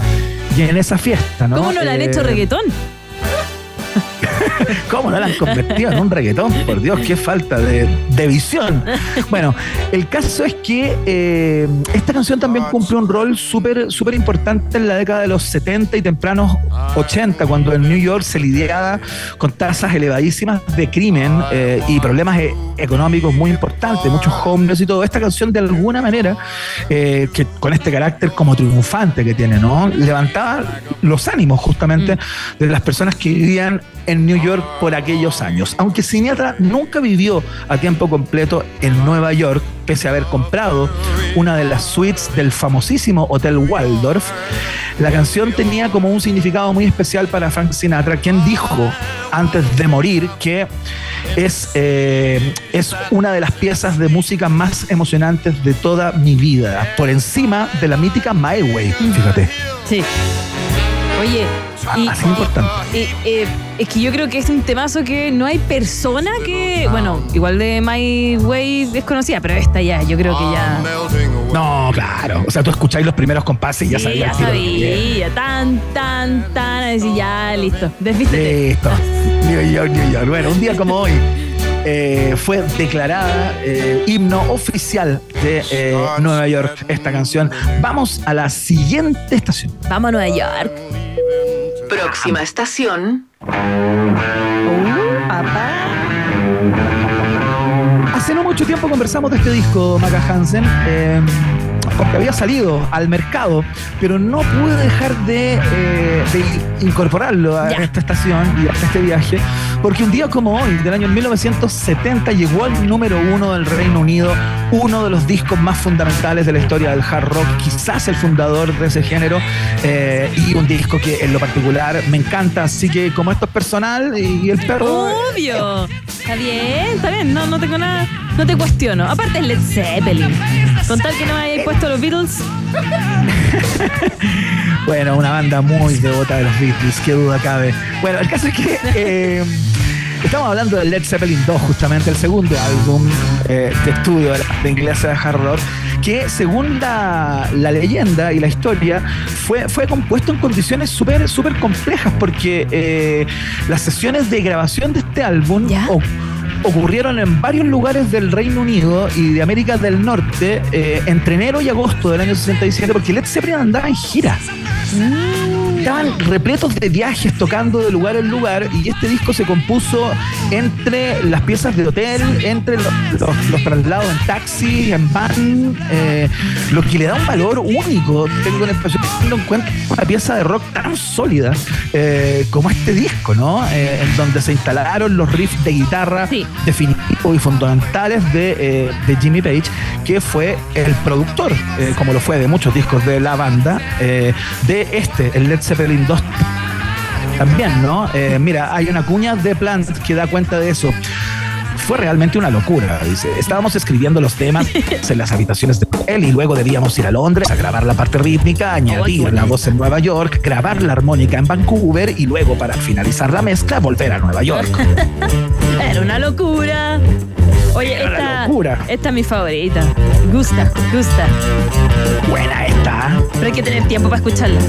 y en esa fiesta. ¿no? ¿Cómo no le han hecho eh, reggaetón? ¿Cómo no la han convertido en un reggaetón? Por Dios, qué falta de, visión. Bueno, el caso es que eh, esta canción también cumple un rol súper súper importante en la década de los 70 y tempranos 80, cuando en New York se lidiaba con tasas elevadísimas de crimen eh, y problemas e, económicos muy importantes, muchos homeless y todo. Esta canción, de alguna manera, eh, que con este carácter como triunfante que tiene, ¿no? Levantaba los ánimos justamente mm. de las personas que vivían en New York por aquellos años. Aunque Sinatra nunca vivió a tiempo completo en Nueva York, pese a haber comprado una de las suites del famosísimo Hotel Waldorf, la canción tenía como un significado muy especial para Frank Sinatra, quien dijo antes de morir que es, eh, es una de las piezas de música más emocionantes de toda mi vida, por encima de la mítica My Way, fíjate. Sí. Oye, y, Así importante. Eh, es que yo creo que es un temazo que no hay persona que. Bueno, igual de My Way desconocida, pero esta ya, yo creo que ya. No, claro. O sea, tú escucháis los primeros compases y ya sabías. Ya sabía. Tan, tan, tan. A decir, ya, listo. Desvístete. Listo. New York, New York. Bueno, un día como hoy. Eh, fue declarada eh, himno oficial de Nueva York esta canción. Vamos a la siguiente estación. Vamos a Nueva York. Próxima estación. Hace no mucho tiempo conversamos de este disco, Maca Hansen. Eh, porque había salido al mercado, pero no pude dejar de, eh, incorporarlo a esta estación y a este viaje, porque un día como hoy, del año 1970, llegó al número uno del Reino Unido, uno de los discos más fundamentales de la historia del hard rock, quizás el fundador de ese género, eh, y un disco que en lo particular me encanta, así que como esto es personal y el perro... Obvio, está bien, está bien, no, no tengo nada, no te cuestiono. Aparte es Led Zeppelin, con tal que no hayáis puesto los Beatles? bueno, una banda muy devota de los Beatles, qué duda cabe. Bueno, el caso es que eh, estamos hablando de Led Zeppelin 2, justamente el segundo álbum eh, de estudio de la inglesa de hard rock, que según la, leyenda y la historia fue, fue compuesto en condiciones súper súper complejas, porque eh, las sesiones de grabación de este álbum ocurrieron en varios lugares del Reino Unido y de América del Norte eh, entre enero y agosto del año 67, porque Led Zeppelin andaba en gira. Mm estaban repletos de viajes tocando de lugar en lugar y este disco se compuso entre las piezas de hotel, entre los, traslados en taxi, en van, eh, lo que le da un valor único. Tengo la impresión de no encuentro una pieza de rock tan sólida eh, como este disco, ¿no? Eh, en donde se instalaron los riffs de guitarra definitivos y fundamentales de, de, Jimmy Page, que fue el productor, como lo fue de muchos discos de la banda, de este, el Let's Zeppelin 2 también, ¿no? Eh, mira, hay una cuña de Plant que da cuenta de eso. Fue realmente una locura. Dice, estábamos escribiendo los temas en las habitaciones de él y luego debíamos ir a Londres a grabar la parte rítmica, añadir la voz en Nueva York, grabar la armónica en Vancouver y luego para finalizar la mezcla volver a Nueva York. Era una locura. Oye, esta, esta es mi favorita. Gusta, gusta. Buena esta. Pero hay que tener tiempo para escucharla.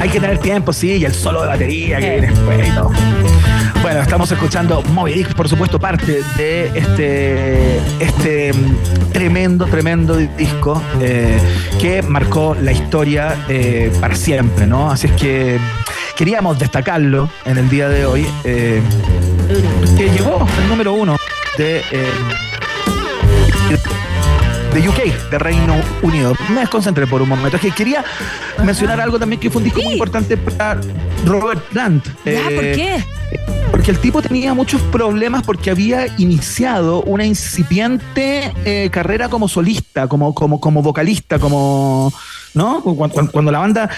Hay que tener tiempo, sí, y el solo de batería que viene después Bueno, estamos escuchando Moby Dick, por supuesto, parte de este, este mm, tremendo, tremendo disco eh, que marcó la historia eh, para siempre, ¿no? Así es que queríamos destacarlo en el día de hoy, eh, que llegó el número uno de, de UK, de Reino Unido. Me desconcentré por un momento. Es que quería mencionar algo también que fue un disco muy importante para Robert Plant. ¿por eh, qué? Porque el tipo tenía muchos problemas porque había iniciado una incipiente eh, carrera como solista, como, como, como vocalista, como ¿no? Cuando, la banda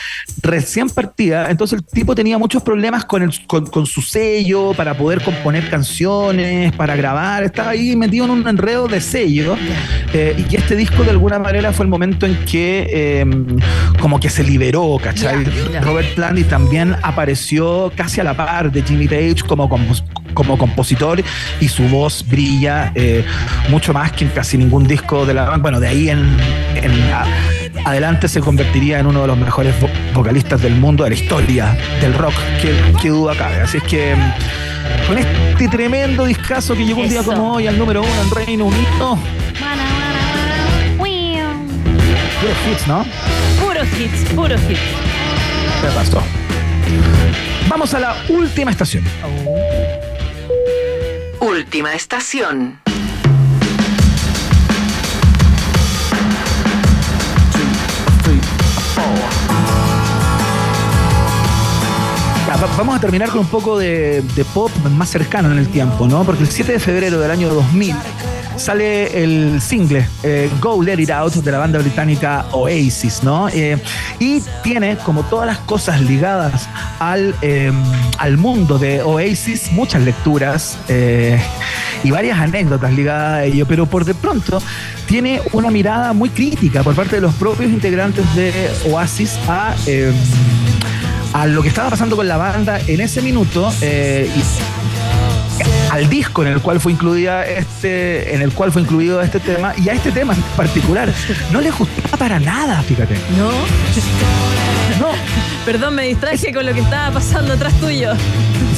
recién partía, entonces el tipo tenía muchos problemas con, el, con, su sello para poder componer canciones, para grabar, estaba ahí metido en un enredo de sello. Eh, y este disco de alguna manera fue el momento en que em, como que se liberó, ¿cachai? Robert Plant y también apareció casi a la par de Jimmy Page como, como, compositor y su voz brilla eh, mucho más que en casi ningún disco de la banda. Bueno, de ahí en, en adelante se convertiría en uno de los mejores vocalistas del mundo, de la historia del rock, que, duda cabe. Así es que con este tremendo discazo que llegó un día como hoy al número uno en Reino Unido. Puros hits, ¿no? Puros hits, puros hits. ¿Qué pasó? Vamos a la última estación. Última estación. Vamos a terminar con un poco de, pop más cercano en el tiempo, ¿no? Porque el 7 de febrero del año 2000 sale el single eh, Go Let It Out de la banda británica Oasis, ¿no? Eh, y tiene, como todas las cosas ligadas al, eh, al mundo de Oasis, muchas lecturas y varias anécdotas ligadas a ello, pero por de pronto tiene una mirada muy crítica por parte de los propios integrantes de Oasis a a lo que estaba pasando con la banda en ese minuto eh, al disco en el cual fue incluida este, en el cual fue incluido este tema y a este tema en particular. No le gustaba para nada, fíjate. No. No. Perdón, me distraje con lo que estaba pasando atrás tuyo.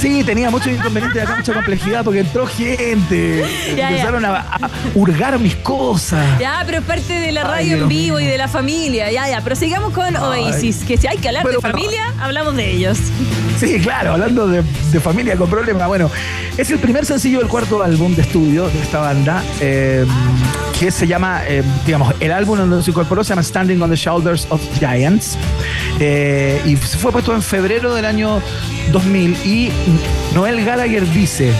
Sí, tenía muchos inconvenientes acá, mucha complejidad porque entró gente. empezaron A, hurgar mis cosas. Ya, pero es parte de la radio en vivo y de la familia. Ya, ya. Pero sigamos con Oasis, que si hay que hablar de familia, hablamos de ellos. Sí, claro, hablando de, familia con problemas. Bueno, es el primer sencillo del cuarto álbum de estudio de esta banda. Eh, que se llama, eh, digamos, el álbum donde se incorporó se llama Standing on the Shoulders of Giants. Eh, y fue puesto en febrero del año 2000. Y Noel Gallagher dice,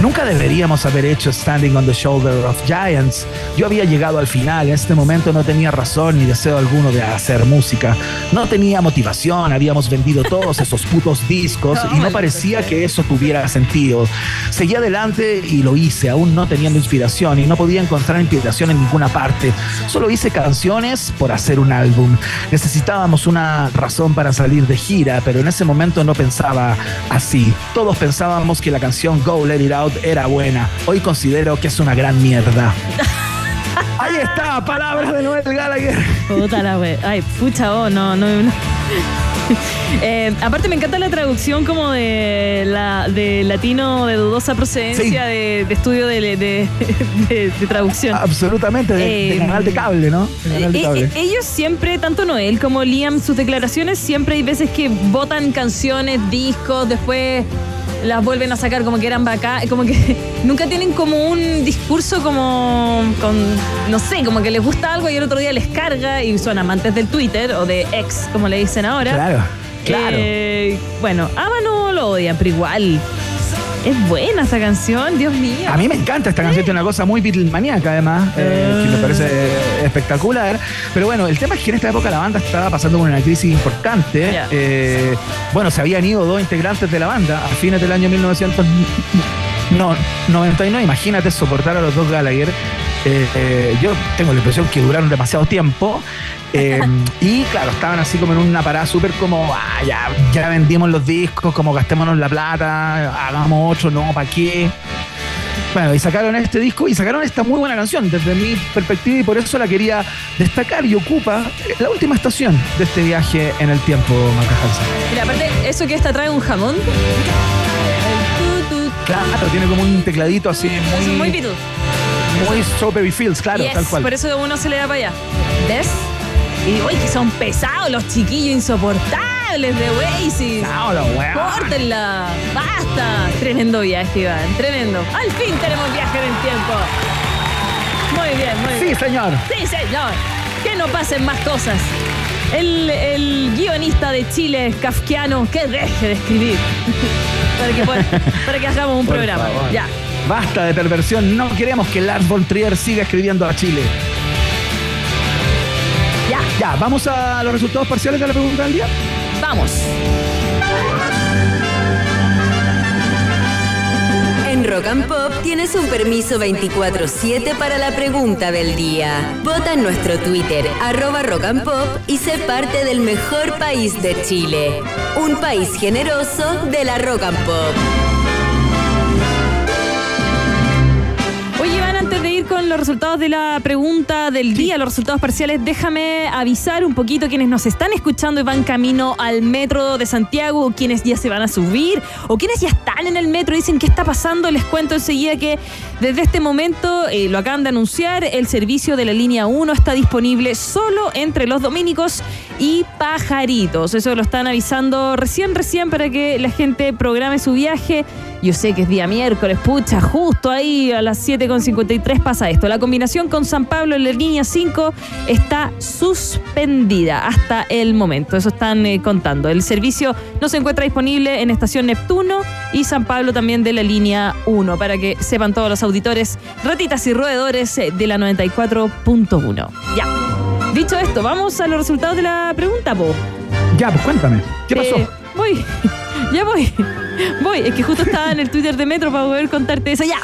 Nunca deberíamos haber hecho Standing on the Shoulder of Giants. Yo había llegado al final, en este momento no tenía razón ni deseo alguno de hacer música. No tenía motivación, habíamos vendido todos esos putos discos y no parecía que eso tuviera sentido. Seguí adelante y lo hice, aún no teniendo inspiración y no podía encontrar inspiración en ninguna parte. Solo hice canciones por hacer un álbum. Necesitábamos una razón para salir de gira, pero en ese momento no pensaba así. Todos pensábamos que la canción Go Let It Out era buena. Hoy considero que es una gran mierda. Ahí está, palabras de Noel Gallagher. Puta la wea. Ay, pucha, oh, no, no. Eh, aparte me encanta la traducción como de la de latino de dudosa procedencia de, estudio de, traducción. Absolutamente, de, eh, canal de cable, ¿no? Eh, ellos siempre, tanto Noel como Liam, sus declaraciones siempre hay veces que votan canciones, discos, después las vuelven a sacar como que eran bacán, como que nunca tienen como un discurso como con, no sé, como que les gusta algo y el otro día les carga y son amantes del Twitter o de ex, como le dicen ahora. Claro, claro. Eh, bueno, aman o lo odian, pero igual es buena esa canción, Dios mío. A mí me encanta esta canción, tiene una cosa muy Beatlemaníaca además, eh, que me parece espectacular. Pero bueno, el tema es que en esta época la banda estaba pasando por una crisis importante. Eh, bueno, se habían ido dos integrantes de la banda a fines del año 1900. No, 99, imagínate soportar a los dos Gallagher. Eh, eh, yo tengo la impresión que duraron demasiado tiempo. Eh, y claro, estaban así como en una parada súper como, ah, ya, ya vendimos los discos, como gastémonos la plata, hagamos otro, no, ¿para qué? Bueno, y sacaron este disco y sacaron esta muy buena canción desde mi perspectiva y por eso la quería destacar y ocupa la última estación de este viaje en el tiempo, Macajalsa. Mira, aparte, eso que esta trae un jamón. Claro, tiene como un tecladito así muy. muy Muy Strawberry Fields, claro, tal cual. Por eso uno se le da para allá. ¿Ves? Y uy, que son pesados los chiquillos insoportables de Oasis. No, los Córtenla. Basta. Tremendo viaje, Iván. Tremendo. Al fin tenemos viaje en el tiempo. Muy bien, muy bien. Sí, señor. Sí, señor. Que no pasen más cosas. El, el guionista de Chile, kafkiano, que deje de escribir. para, que, hagamos un programa. Ya. Basta de perversión. No queremos que Lars von Trier siga escribiendo a Chile. Ya. Ya, vamos a los resultados parciales de la pregunta del día. Vamos. En Rock and Pop tienes un permiso 24-7 para la pregunta del día. Vota en nuestro Twitter, arroba Rock and Pop, y sé parte del mejor país de Chile. Un país generoso de la Rock and Pop. Los resultados de la pregunta del día, los resultados parciales, déjame avisar un poquito quienes nos están escuchando y van camino al metro de Santiago, o quienes ya se van a subir, o quienes ya están en el metro y dicen qué está pasando. Les cuento enseguida que desde este momento, eh, lo acaban de anunciar, el servicio de la línea 1 está disponible solo entre los dominicos y pajaritos. Eso lo están avisando recién, recién para que la gente programe su viaje. Yo sé que es día miércoles, pucha, justo ahí a las 7.53 pasa esto. La combinación con San Pablo en la línea 5 está suspendida hasta el momento. Eso están eh, contando. El servicio no se encuentra disponible en Estación Neptuno y San Pablo también de la línea 1, para que sepan todos los auditores, ratitas y roedores eh, de la 94.1. Ya. Dicho esto, vamos a los resultados de la pregunta, Po. Ya, pues cuéntame. ¿Qué pasó? Eh, voy. ya voy. Voy. Es que justo estaba en el Twitter de Metro para poder contarte eso. Ya.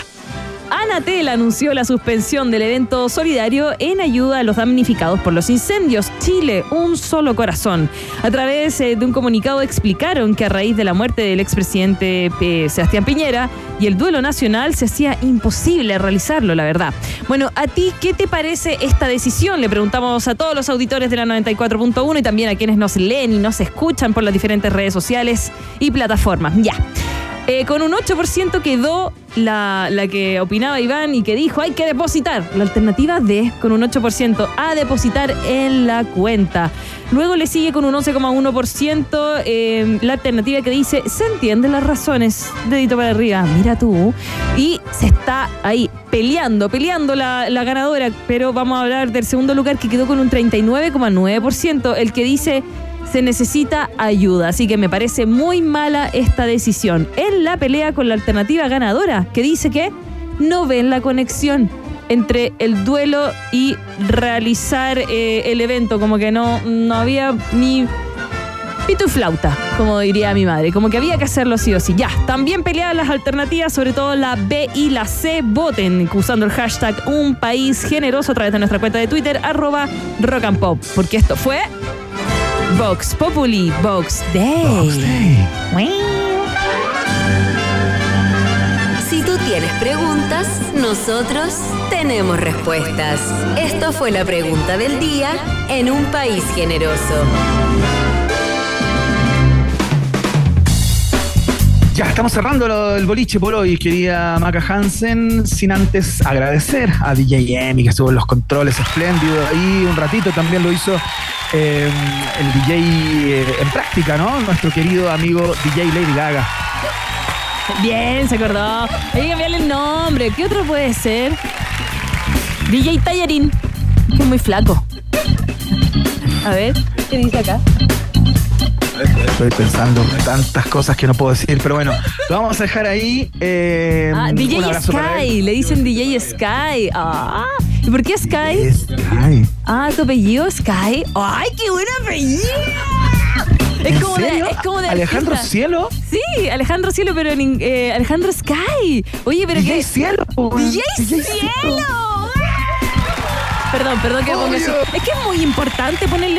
Anatel anunció la suspensión del evento solidario en ayuda a los damnificados por los incendios. Chile, un solo corazón. A través eh, de un comunicado explicaron que a raíz de la muerte del expresidente eh, Sebastián Piñera y el duelo nacional se hacía imposible realizarlo, la verdad. Bueno, ¿a ti qué te parece esta decisión? Le preguntamos a todos los auditores de la 94.1 y también a quienes nos leen y nos escuchan por las diferentes redes sociales y plataformas. Ya. Eh, con un 8% quedó la, la, que opinaba Iván y que dijo hay que depositar. La alternativa D con un 8% a depositar en la cuenta. Luego le sigue con un 11,1% eh, la alternativa que dice se entienden las razones. Dedito para arriba, mira tú. Y se está ahí peleando, peleando la, la ganadora. Pero vamos a hablar del segundo lugar que quedó con un 39,9%. El que dice se necesita ayuda. Así que me parece muy mala esta decisión. En la pelea con la alternativa ganadora, que dice que no ven la conexión entre el duelo y realizar eh, el evento. Como que no, no había ni pito flauta, como diría mi madre. Como que había que hacerlo sí o sí. Ya, también peleadas las alternativas, sobre todo la B y la C. Voten usando el hashtag Un País Generoso a través de nuestra cuenta de Twitter, arroba rock and pop. Porque esto fue Vox Populi, Vox Day. Si tú tienes preguntas, nosotros tenemos respuestas. Esto fue la pregunta del día en un país generoso. Ya, estamos cerrando el boliche por hoy, querida Maca Hansen, sin antes agradecer a DJ Emi, que estuvo en los controles espléndidos ahí un ratito, también lo hizo eh, el DJ eh, en práctica, ¿no? Nuestro querido amigo DJ Lady Gaga. Bien, se acordó. Hay que cambiarle el nombre. ¿Qué otro puede ser? DJ Tallarín, es muy flaco. A ver, ¿qué dice acá? Estoy pensando tantas cosas que no puedo decir, pero bueno, lo vamos a dejar ahí. Eh, ah, DJ Sky, le dicen DJ Sky. Ah, ¿y por qué Sky? Sky. Ah, tu apellido Sky. ¡Ay, qué buen apellido! Es como, de, es como de Alejandro Cielo. Sí, Alejandro Cielo, pero en eh, Alejandro Sky. Oye, pero DJ Cielo. DJ, DJ Cielo. Perdón, perdón que ponga. Es que es muy importante ponerle